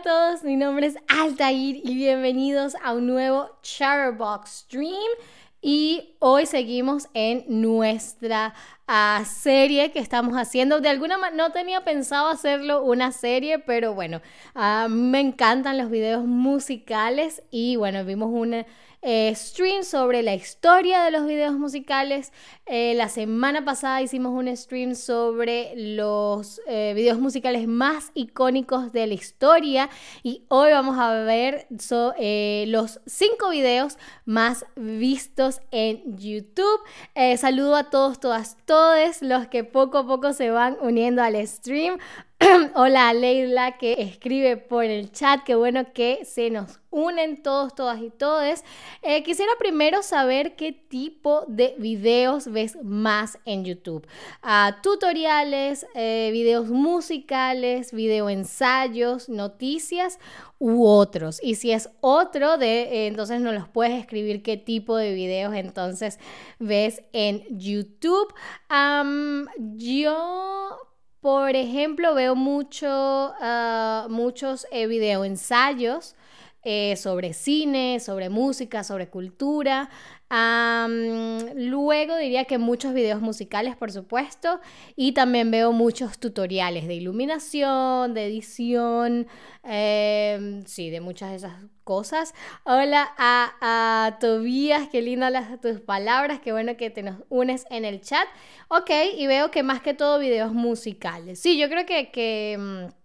a todos, mi nombre es Altair y bienvenidos a un nuevo Chatterbox Stream. Y hoy seguimos en nuestra ah, serie que estamos haciendo. De alguna manera no tenía pensado hacerlo una serie, pero bueno, ah, me encantan los videos musicales y bueno, vimos una eh, stream sobre la historia de los videos musicales. Eh, la semana pasada hicimos un stream sobre los eh, videos musicales más icónicos de la historia y hoy vamos a ver los cinco videos más vistos en YouTube. saludo a todos, todas, todos los que poco a poco se van uniendo al stream. Hola Leila que escribe por el chat, qué bueno que se nos unen todos, todas y todes. Eh, quisiera primero saber qué tipo de videos ves más en YouTube. Ah, tutoriales, eh, videos musicales, video ensayos, noticias u otros. Y si es otro de, eh, entonces nos los puedes escribir qué tipo de videos entonces ves en YouTube. yo por ejemplo, veo mucho, ah, muchos eh, videoensayos eh, sobre cine, sobre música, sobre cultura luego diría que muchos videos musicales, por supuesto, y también veo muchos tutoriales de iluminación, de edición, em, sí, de muchas de esas cosas. Hola a, Tobías, qué lindas las, tus palabras, qué bueno que te nos unes en el chat. Ok, y veo que más que todo videos musicales. Sí, yo creo que... que mm,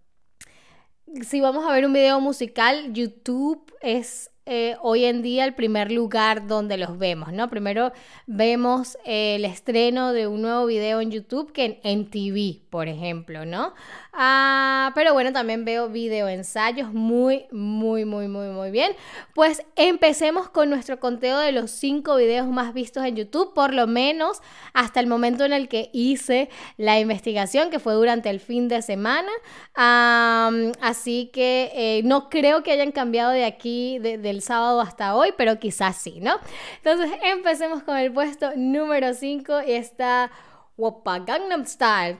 si vamos a ver un video musical, YouTube es eh, hoy en día el primer lugar donde los vemos, ¿no? Primero vemos el estreno de un nuevo video en YouTube que en, TV, por ejemplo, ¿no? Ah, pero bueno, también veo video ensayos muy, muy, muy, muy, muy bien. Pues empecemos con nuestro conteo de los cinco videos más vistos en YouTube, por lo menos hasta el momento en el que hice la investigación, que fue durante el fin de semana. así que eh, no creo que hayan cambiado de aquí, de, del sábado hasta hoy, pero quizás sí, ¿no? Entonces empecemos con el puesto número 5 y está Woppa Gangnam Style.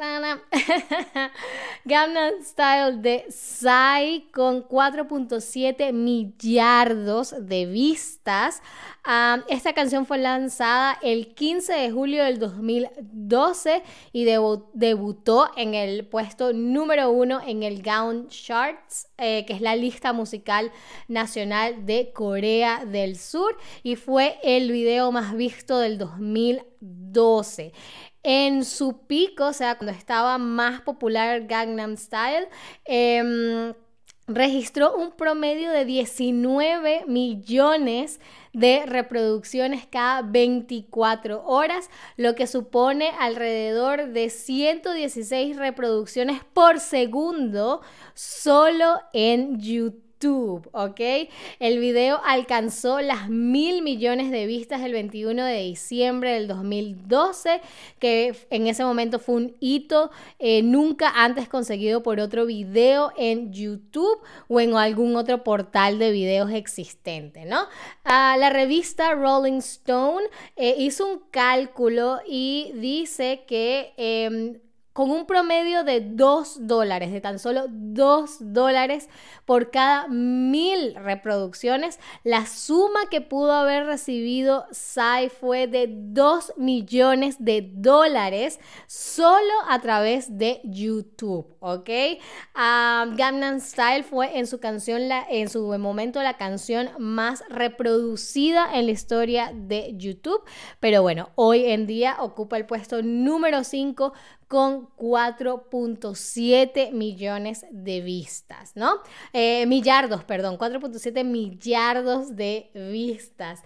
Gangnam Style de Psy con 4.7 millardos de vistas. esta canción fue lanzada el 15 de julio del 2012 y debutó en el puesto número uno en el Gaon Charts, eh, que es la lista musical nacional de Corea del Sur, y fue el video más visto del 2012. En su pico, o sea, cuando estaba más popular Gangnam Style, em, registró un promedio de 19 millones de reproducciones cada 24 horas, lo que supone alrededor de 116 reproducciones por segundo solo en YouTube. ¿Ok? El video alcanzó las mil millones de vistas el 21 de diciembre del 2012, que en ese momento fue un hito eh, nunca antes conseguido por otro video en YouTube o en algún otro portal de videos existente, ¿no? Ah, la revista Rolling Stone eh, hizo un cálculo y dice que em, con un promedio de 2 dólares, de tan solo 2 dólares por cada mil reproducciones. La suma que pudo haber recibido Sai fue de 2 millones de dólares solo a través de YouTube, ¿ok? Gangnam Style fue en su canción, en su momento, la canción más reproducida en la historia de YouTube, pero bueno, hoy en día ocupa el puesto número 5 con 4.7 millones de vistas, ¿no? Eh, millardos, perdón, 4.7 millardos de vistas.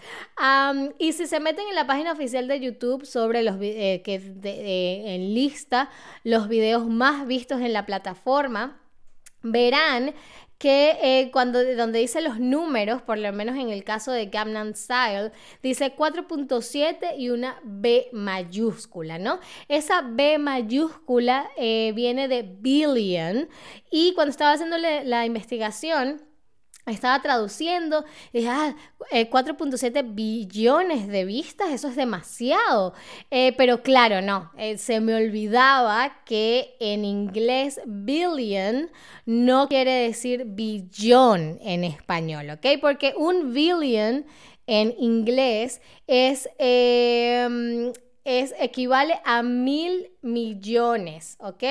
y si se meten en la página oficial de YouTube sobre los eh, que eh, en lista los videos más vistos en la plataforma, verán que eh, cuando donde dice los números, por lo menos en el caso de Gangnam Style, dice 4.7 y una B mayúscula, ¿no? Esa B mayúscula eh, viene de billion y cuando estaba haciendo la investigación, estaba traduciendo y dije, ah, 4.7 eh, billones de vistas, eso es demasiado. Eh, pero claro, no, eh, se me olvidaba que en inglés billion no quiere decir billón en español, ¿ok? Porque un billion en inglés es, em, es equivale a mil millones, ¿ok?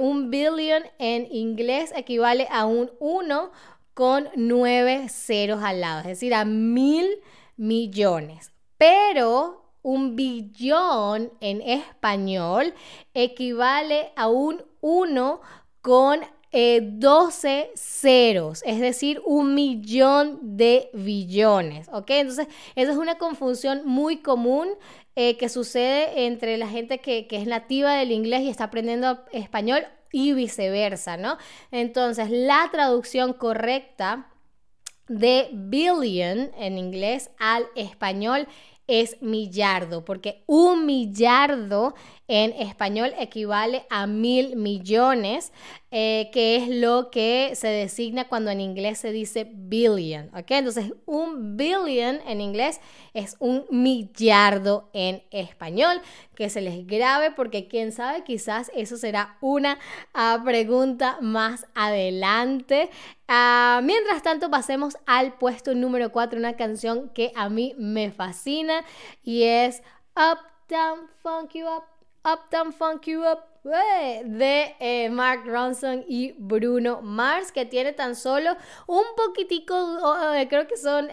un billion en inglés equivale a un 1 con nueve ceros al lado, es decir, a mil millones. Pero un billón en español equivale a un 1 con 12 eh, ceros, es decir, un millón de billones, ¿ok? Entonces, esa es una confusión muy común eh, que sucede entre la gente que, que es nativa del inglés y está aprendiendo español y viceversa, ¿no? Entonces, la traducción correcta de billion en inglés al español es millardo, porque un millardo en español equivale a mil millones, eh, que es lo que se designa cuando en inglés se dice billion. ¿ok? Entonces, un billion en inglés es un millardo en español, que se les grabe porque quién sabe, quizás eso será una ah, pregunta más adelante. Ah, mientras tanto, pasemos al puesto número 4, una canción que a mí me fascina y es Up, Down, Funk You Up. Uptown Funk You Up de eh, Mark Ronson y Bruno Mars, que tiene tan solo un poquitico, eh, creo que son...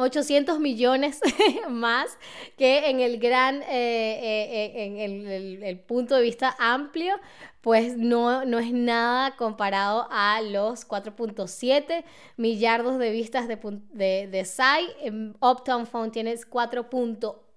800 em, millones más que en el gran, eh, en el, punto de vista amplio, pues no, no es nada comparado a los 4.7 millardos de vistas de, de, de SAI. Uptown Funk tiene 4.8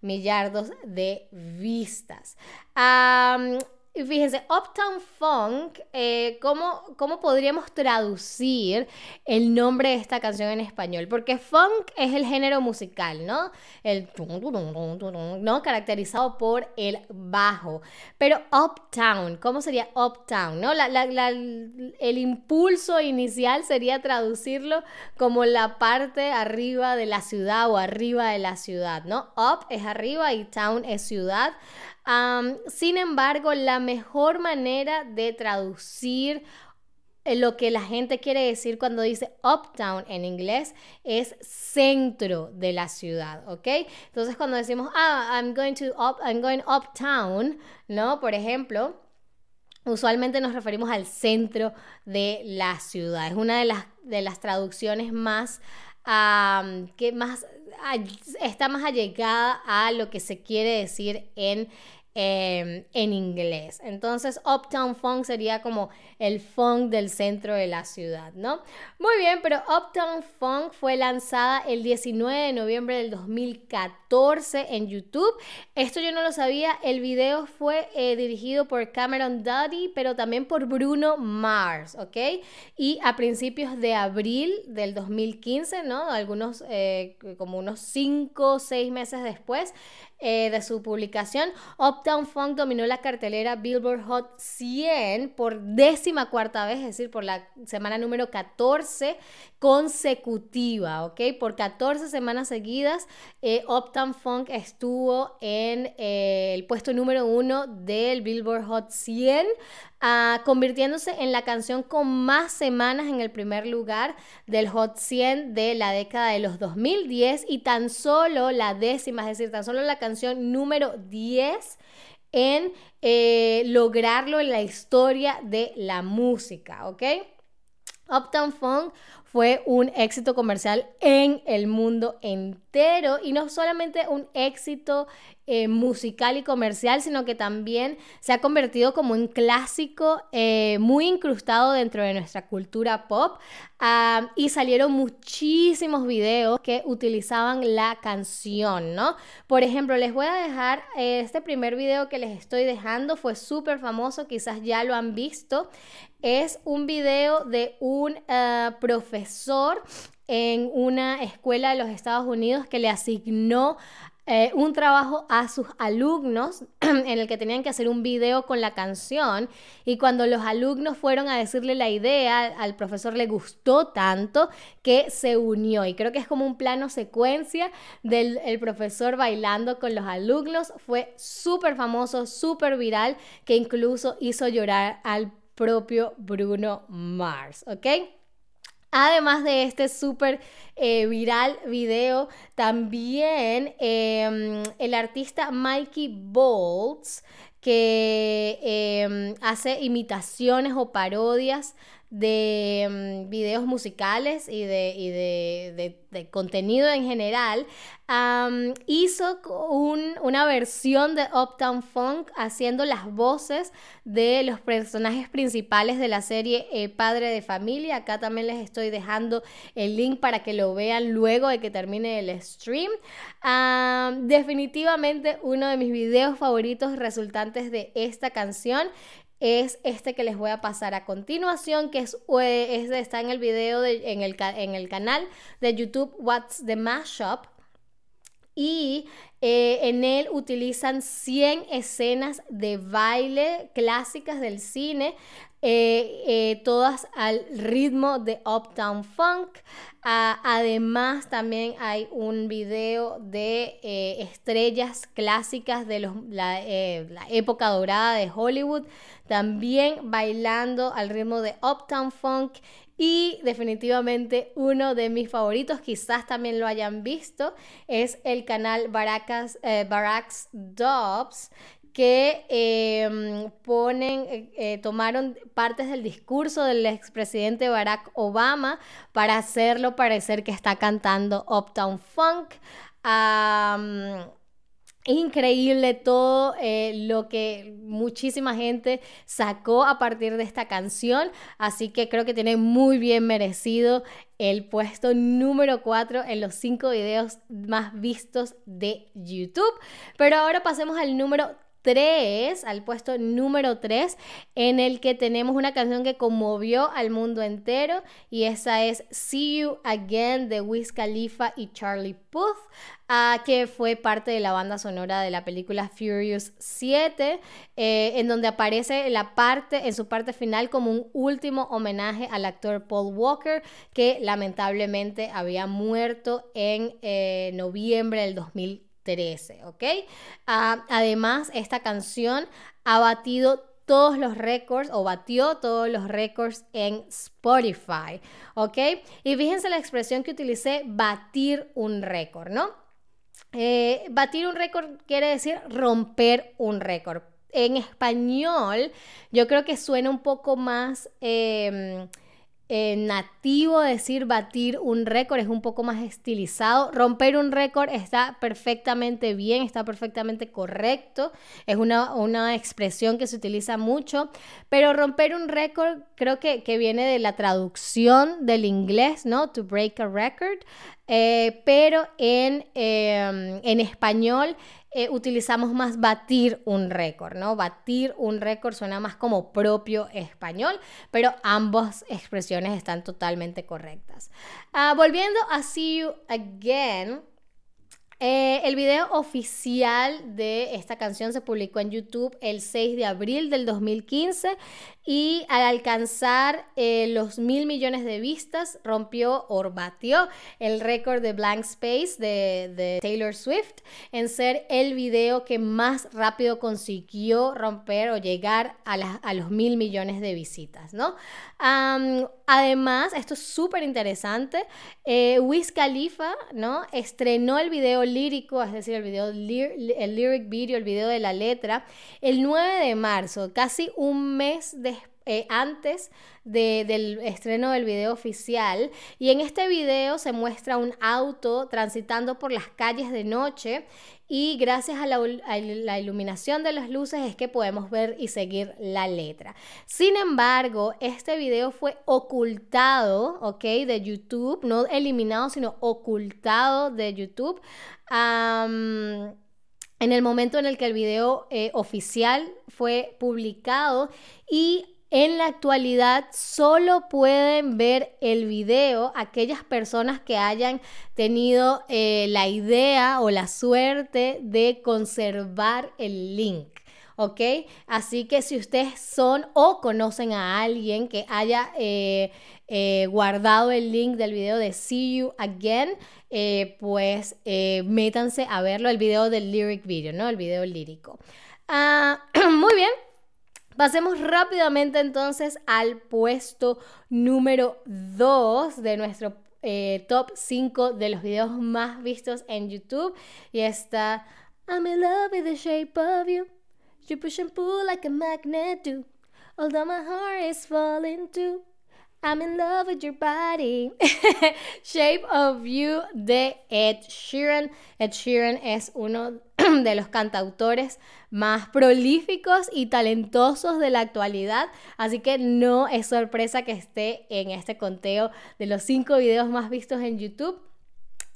millardos de vistas. Y fíjense, Uptown Funk, eh, ¿cómo, ¿cómo, podríamos traducir el nombre de esta canción en español? Porque funk es el género musical, ¿no? El ¿no? Caracterizado por el bajo. Pero Uptown, ¿cómo sería Uptown? ¿no? el impulso inicial sería traducirlo como la parte arriba de la ciudad o arriba de la ciudad, ¿no? Up es arriba y town es ciudad sin embargo, la mejor manera de traducir eh, lo que la gente quiere decir cuando dice uptown en inglés es centro de la ciudad, ¿ok? Entonces cuando decimos, ah, I'm going to up, I'm going uptown, ¿no? Por ejemplo, usualmente nos referimos al centro de la ciudad. Es una de las, de las traducciones más, que más está más allegada a lo que se quiere decir en Em, en inglés. Entonces, Uptown Funk sería como el funk del centro de la ciudad, ¿no? Muy bien, pero Uptown Funk fue lanzada el 19 de noviembre del 2014 en YouTube. Esto yo no lo sabía. El video fue eh, dirigido por Cameron Duddy, pero también por Bruno Mars, ¿ok? Y a principios de abril del 2015, ¿no? Algunos, eh, como unos 5 o 6 meses después, eh, de su publicación, Uptown Funk dominó la cartelera Billboard Hot 100 por décima cuarta vez, es decir, por la semana número 14 consecutiva, ¿ok? Por 14 semanas seguidas, eh, Uptown Funk estuvo en eh, el puesto número uno del Billboard Hot 100, ah, convirtiéndose en la canción con más semanas en el primer lugar del Hot 100 de la década de los 2010 y tan solo la décima, es decir, tan solo la canción número 10 en eh, lograrlo en la historia de la música, ¿ok? Uptown Funk fue un éxito comercial en el mundo entero. Y no solamente un éxito eh, musical y comercial, sino que también se ha convertido como un clásico eh, muy incrustado dentro de nuestra cultura pop. Ah, y salieron muchísimos videos que utilizaban la canción, ¿no? Por ejemplo, les voy a dejar eh, este primer video que les estoy dejando, fue súper famoso, quizás ya lo han visto, es un video de un profesor en una escuela de los Estados Unidos que le asignó eh, un trabajo a sus alumnos en el que tenían que hacer un video con la canción y cuando los alumnos fueron a decirle la idea, al profesor le gustó tanto que se unió y creo que es como un plano secuencia del profesor bailando con los alumnos. Fue súper famoso, súper viral, que incluso hizo llorar al propio Bruno Mars, ¿ok? Además de este súper eh, viral video, también em, el artista Mikey Bolts, que em, hace imitaciones o parodias de mm, videos musicales y de, de, contenido en general, hizo una versión de Uptown Funk haciendo las voces de los personajes principales de la serie eh, Padre de Familia. Acá también les estoy dejando el link para que lo vean luego de que termine el stream. definitivamente uno de mis videos favoritos resultantes de esta canción es este que les voy a pasar a continuación, que es, está en el video, en, el, en el canal de YouTube What's the Mashup. Y eh, en él utilizan 100 escenas de baile clásicas del cine, eh, eh, todas al ritmo de Uptown Funk. Además, también hay un video de estrellas clásicas de la, la, época dorada de Hollywood, también bailando al ritmo de Uptown Funk. Y definitivamente uno de mis favoritos, quizás también lo hayan visto, es el canal Eh, Barracks Dobbs, que em, ponen, eh, eh, tomaron partes del discurso del expresidente Barack Obama para hacerlo parecer que está cantando Uptown Funk. Increíble todo eh, lo que muchísima gente sacó a partir de esta canción, así que creo que tiene muy bien merecido el puesto número 4 en los 5 videos más vistos de YouTube. Pero ahora pasemos al número 3, al puesto número 3, en el que tenemos una canción que conmovió al mundo entero y esa es See You Again de Wiz Khalifa y Charlie Puth, uh, que fue parte de la banda sonora de la película Furious 7, eh, en donde aparece la parte, en su parte final como un último homenaje al actor Paul Walker, que lamentablemente había muerto en eh, noviembre del 2000 13, ¿ok? Ah, además, esta canción ha batido todos los récords o batió todos los récords en Spotify, ¿ok? Y fíjense la expresión que utilicé, batir un récord, ¿no? Eh, batir un récord quiere decir romper un récord. En español, yo creo que suena un poco más... Em, eh, nativo decir batir un récord, es un poco más estilizado. Romper un récord está perfectamente bien, está perfectamente correcto, es una, una expresión que se utiliza mucho, pero romper un récord creo que, que, viene de la traducción del inglés, ¿no? To break a record, eh, pero en, em, en español eh, utilizamos más batir un récord, ¿no? Batir un récord suena más como propio español, pero ambas expresiones están totalmente correctas. Ah, volviendo a See You Again, eh, el video oficial de esta canción se publicó en YouTube el 6 de abril del 2015 y al alcanzar eh, los mil millones de vistas rompió o batió el récord de Blank Space de, Taylor Swift en ser el video que más rápido consiguió romper o llegar a, los mil millones de visitas, ¿no? Además, esto es súper interesante, eh, Khalifa, ¿no? Estrenó el video lírico, es decir, el video, el lyric video, el video de la letra, el 9 de marzo, casi un mes de eh, antes del estreno del video oficial. Y en este video se muestra un auto transitando por las calles de noche y gracias a la, iluminación de las luces es que podemos ver y seguir la letra. Sin embargo, este video fue ocultado, ¿ok? De YouTube, no eliminado, sino ocultado de YouTube. en el momento en el que el video eh, oficial fue publicado y En la actualidad solo pueden ver el video aquellas personas que hayan tenido eh, la idea o la suerte de conservar el link. ¿ok? Así que si ustedes son o conocen a alguien que haya eh, eh, guardado el link del video de See You Again, pues métanse a verlo, el video del lyric video, ¿no? El video lírico. Ah, muy bien. Pasemos rápidamente entonces al puesto número 2 de nuestro top 5 de los videos más vistos en YouTube. Y está I'm in love with the shape of you. You push and pull like a magnet do. Although my heart is falling too. I'm in love with your body. Shape of You de Ed Sheeran. Ed Sheeran es uno de los cantautores más prolíficos y talentosos de la actualidad, así que no es sorpresa que esté en este conteo de los cinco videos más vistos en YouTube.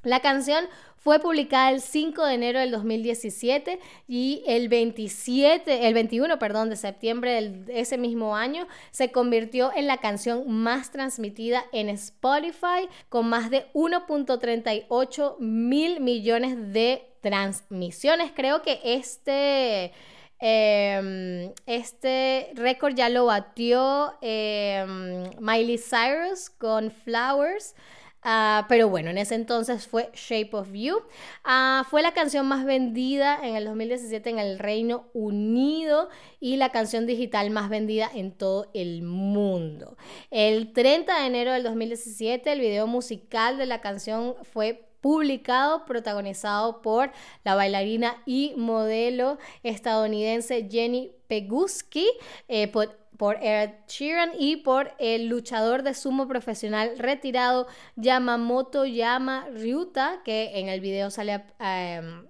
La canción fue publicada el 5 de enero del 2017 y el 27, el 21, perdón, de septiembre de ese mismo año se convirtió en la canción más transmitida en Spotify con más de 1.38 mil millones de transmisiones. Creo que este... Em, este récord ya lo batió em, Miley Cyrus con Flowers. Ah, pero bueno, en ese entonces fue Shape of You. Ah, fue la canción más vendida en el 2017 en el Reino Unido y la canción digital más vendida en todo el mundo. El 30 de enero del 2017 el video musical de la canción fue publicado, protagonizado por la bailarina y modelo estadounidense Jenny Peguski. Eh, Ed Sheeran y por el luchador de sumo profesional retirado Yamamoto Yama Ryuta, que en el video sale em,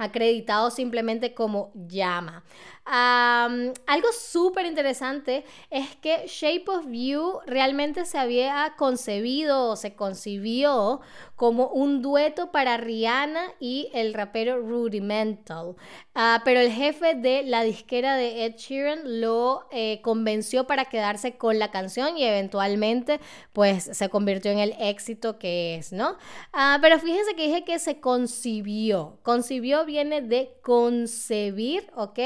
acreditado simplemente como Yama. Algo súper interesante es que Shape of You realmente se había concebido o se concibió como un dueto para Rihanna y el rapero Rudimental. Ah, pero el jefe de la disquera de Ed Sheeran lo eh, convenció para quedarse con la canción y eventualmente pues se convirtió en el éxito que es, ¿no? Ah, pero fíjense que dije que se concibió. Concibió viene de concebir, ¿ok?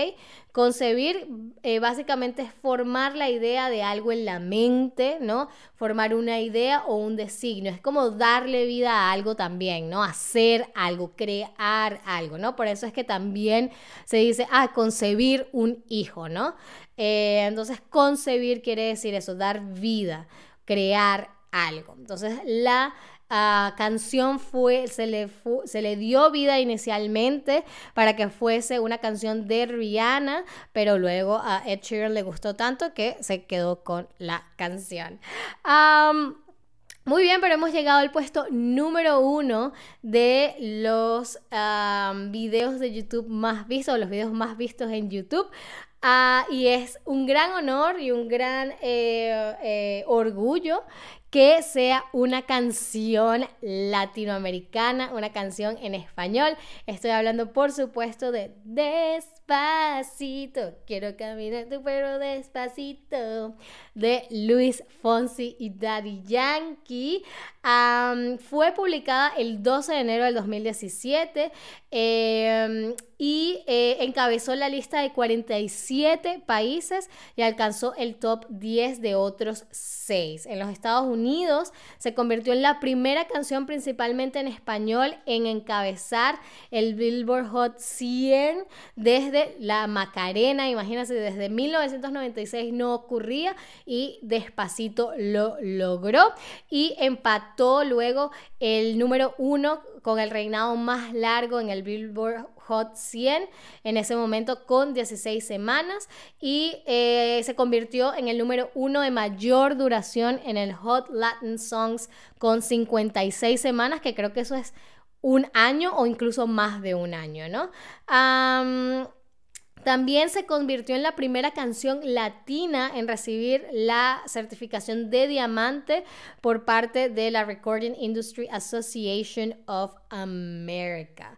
Concebir eh, básicamente es formar la idea de algo en la mente, ¿no? Formar una idea o un designio. Es como darle vida a algo también, ¿no? Hacer algo, crear algo, ¿no? Por eso es que también se dice, ah, concebir un hijo, ¿no? Eh, entonces, concebir quiere decir eso, dar vida, crear algo. Entonces, la canción fue, se le, se le dio vida inicialmente para que fuese una canción de Rihanna, pero luego a Ed Sheeran le gustó tanto que se quedó con la canción. muy bien, pero hemos llegado al puesto número uno de los videos de YouTube más vistos, los videos más vistos en YouTube. Ah, y es un gran honor y un gran eh, eh, orgullo que sea una canción latinoamericana, una canción en español. Estoy hablando, por supuesto, de Despacito. Quiero caminar tu pero despacito. De Luis Fonsi y Daddy Yankee. fue publicada el 12 de enero del 2017 em, y eh, encabezó la lista de 47 países y alcanzó el top 10 de otros 6. En los Estados Unidos, se convirtió en la primera canción principalmente en español en encabezar el Billboard Hot 100 desde la Macarena, imagínense, desde 1996 no ocurría y despacito lo logró y empató luego el número uno con el reinado más largo en el Billboard Hot 100 en ese momento con 16 semanas y eh, se convirtió en el número uno de mayor duración en el Hot Latin Songs con 56 semanas, que creo que eso es un año o incluso más de un año, ¿no? También se convirtió en la primera canción latina en recibir la certificación de diamante por parte de la Recording Industry Association of America.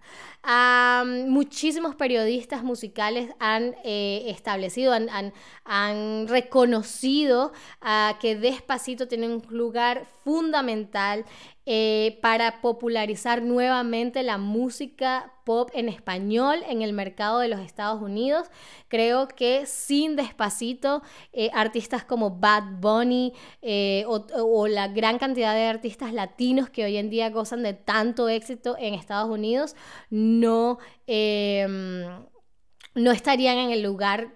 muchísimos periodistas musicales han eh, establecido, han, han, reconocido uh, que Despacito tiene un lugar fundamental eh, para popularizar nuevamente la música pop en español en el mercado de los Estados Unidos. Creo que sin despacito, eh, artistas como Bad Bunny o, la gran cantidad de artistas latinos que hoy en día gozan de tanto éxito en Estados Unidos no, em, no estarían en el lugar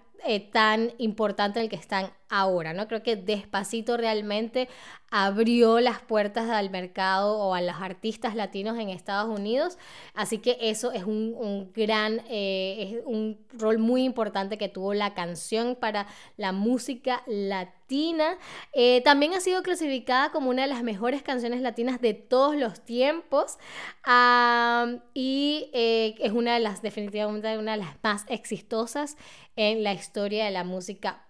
tan importante en el que están ahora, ¿no? Creo que despacito realmente abrió las puertas al mercado o a los artistas latinos en Estados Unidos, así que eso es un, gran, eh, es un rol muy importante que tuvo la canción para la música latina. Eh, también ha sido clasificada como una de las mejores canciones latinas de todos los tiempos y eh, es una de las, definitivamente una de las más exitosas en la historia de la música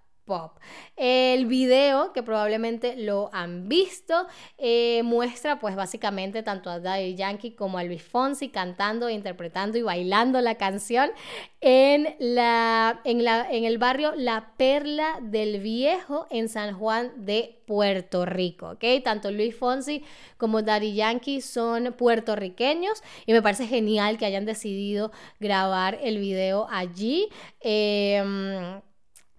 El video, que probablemente lo han visto, eh, muestra pues básicamente tanto a Daddy Yankee como a Luis Fonsi cantando, interpretando y bailando la canción en, la, en, la, en el barrio La Perla del Viejo en San Juan de Puerto Rico, ¿ok? Tanto Luis Fonsi como Daddy Yankee son puertorriqueños y me parece genial que hayan decidido grabar el video allí. Eh,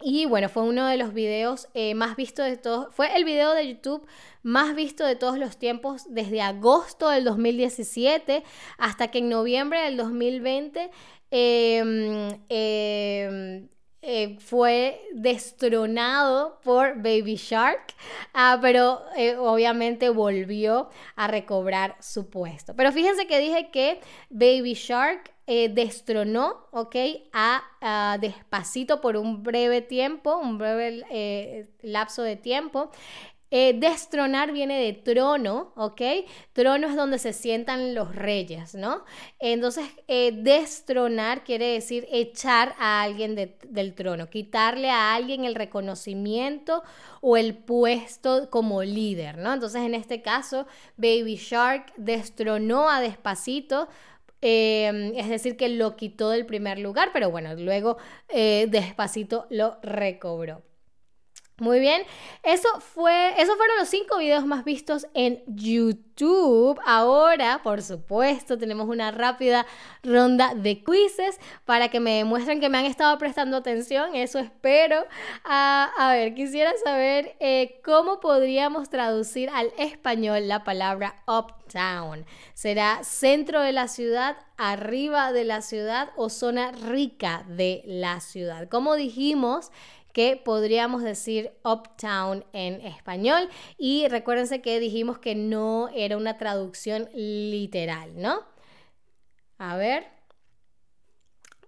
y bueno, fue uno de los videos eh, más vistos de todos, fue el video de YouTube más visto de todos los tiempos desde agosto del 2017 hasta que en noviembre del 2020 em, em, eh, fue destronado por Baby Shark, ah, pero eh, obviamente volvió a recobrar su puesto. Pero fíjense que dije que Baby Shark eh, destronó, ¿ok? A, Despacito por un breve tiempo, un breve lapso de tiempo. Eh, destronar viene de trono, ¿ok? Trono es donde se sientan los reyes, ¿no? Entonces, destronar quiere decir echar a alguien del trono, quitarle a alguien el reconocimiento o el puesto como líder, ¿no? Entonces, en este caso, Baby Shark destronó a Despacito Em, es decir, que lo quitó del primer lugar, pero bueno, luego eh, despacito lo recobró. Muy bien, eso fue, esos fueron los cinco videos más vistos en YouTube. Ahora, por supuesto, tenemos una rápida ronda de quizzes para que me demuestren que me han estado prestando atención. Eso espero. Ah, a ver, quisiera saber eh, cómo podríamos traducir al español la palabra uptown. ¿Será centro de la ciudad, arriba de la ciudad o zona rica de la ciudad? Como dijimos, que podríamos decir uptown en español. Y recuérdense que dijimos que no era una traducción literal, ¿no? A ver.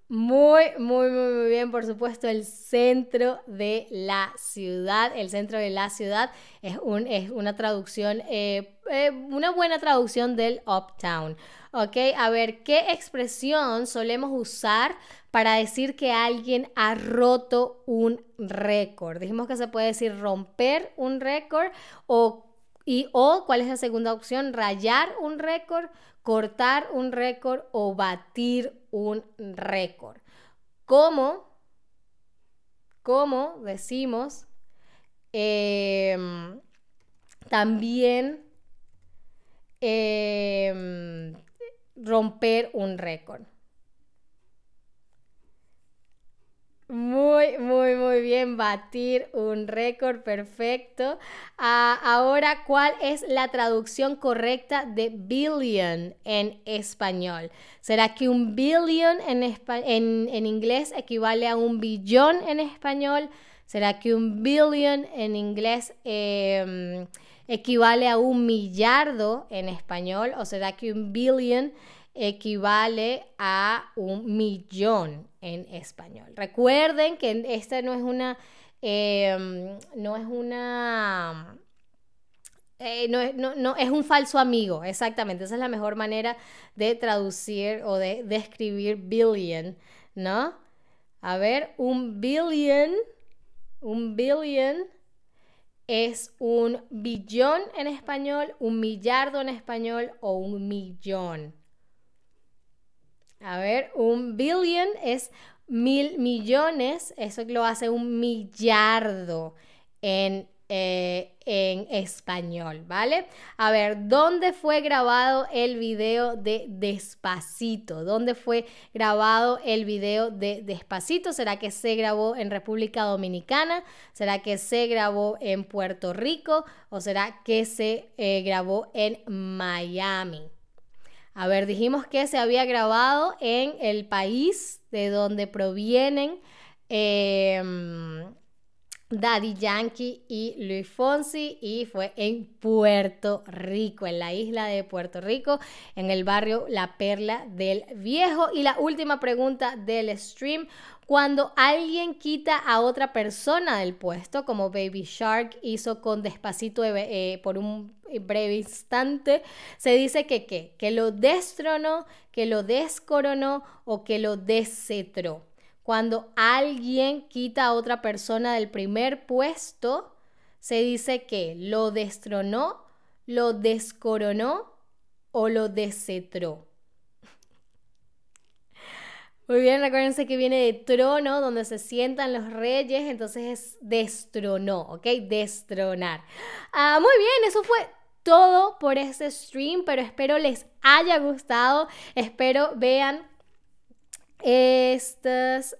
Muy, muy, muy, muy bien, por supuesto, el centro de la ciudad. El centro de la ciudad es, un, es una traducción, eh, eh, una buena traducción del uptown. ¿Ok? A ver, ¿qué expresión solemos usar para decir que alguien ha roto un récord? Dijimos que se puede decir romper un récord o, y, o, ¿cuál es la segunda opción? Rayar un récord, cortar un récord o batir un récord. ¿Cómo? ¿Cómo decimos? Em, también em, romper un récord. Muy, muy, muy bien, batir un récord perfecto. Ah, ahora, ¿cuál es la traducción correcta de billion en español? ¿Será que un billion en, en, inglés equivale a un billón en español? ¿Será que un billion en inglés em, equivale a un millardo en español? ¿O será que un billion equivale a un millón en español. Recuerden que esta no es una, em, no es una, eh, no, es, no, es un falso amigo, exactamente. Esa es la mejor manera de traducir o de describir billion, ¿no? A ver, un billion, un billion es un billón en español, un millardo en español o un millón. A ver, un billion es mil millones, eso lo hace un millardo en eh, en español, ¿vale? A ver, ¿dónde fue grabado el video de Despacito? ¿Dónde fue grabado el video de Despacito? ¿Será que se grabó en República Dominicana? ¿Será que se grabó en Puerto Rico? ¿O será que se eh, grabó en Miami? A ver, dijimos que se había grabado en el país de donde provienen. Em, Daddy Yankee y Luis Fonsi y fue en Puerto Rico, en la isla de Puerto Rico, en el barrio La Perla del Viejo. Y la última pregunta del stream, cuando alguien quita a otra persona del puesto, como Baby Shark hizo con Despacito eh, por un breve instante, se dice que qué, que lo destronó, que lo descoronó o que lo descetró. Cuando alguien quita a otra persona del primer puesto, se dice que lo destronó, lo descoronó o lo descetró. Muy bien, recuérdense que viene de trono, donde se sientan los reyes, entonces es destronó, ¿ok? Destronar. Ah, muy bien, eso fue todo por este stream, pero espero les haya gustado, espero vean estas...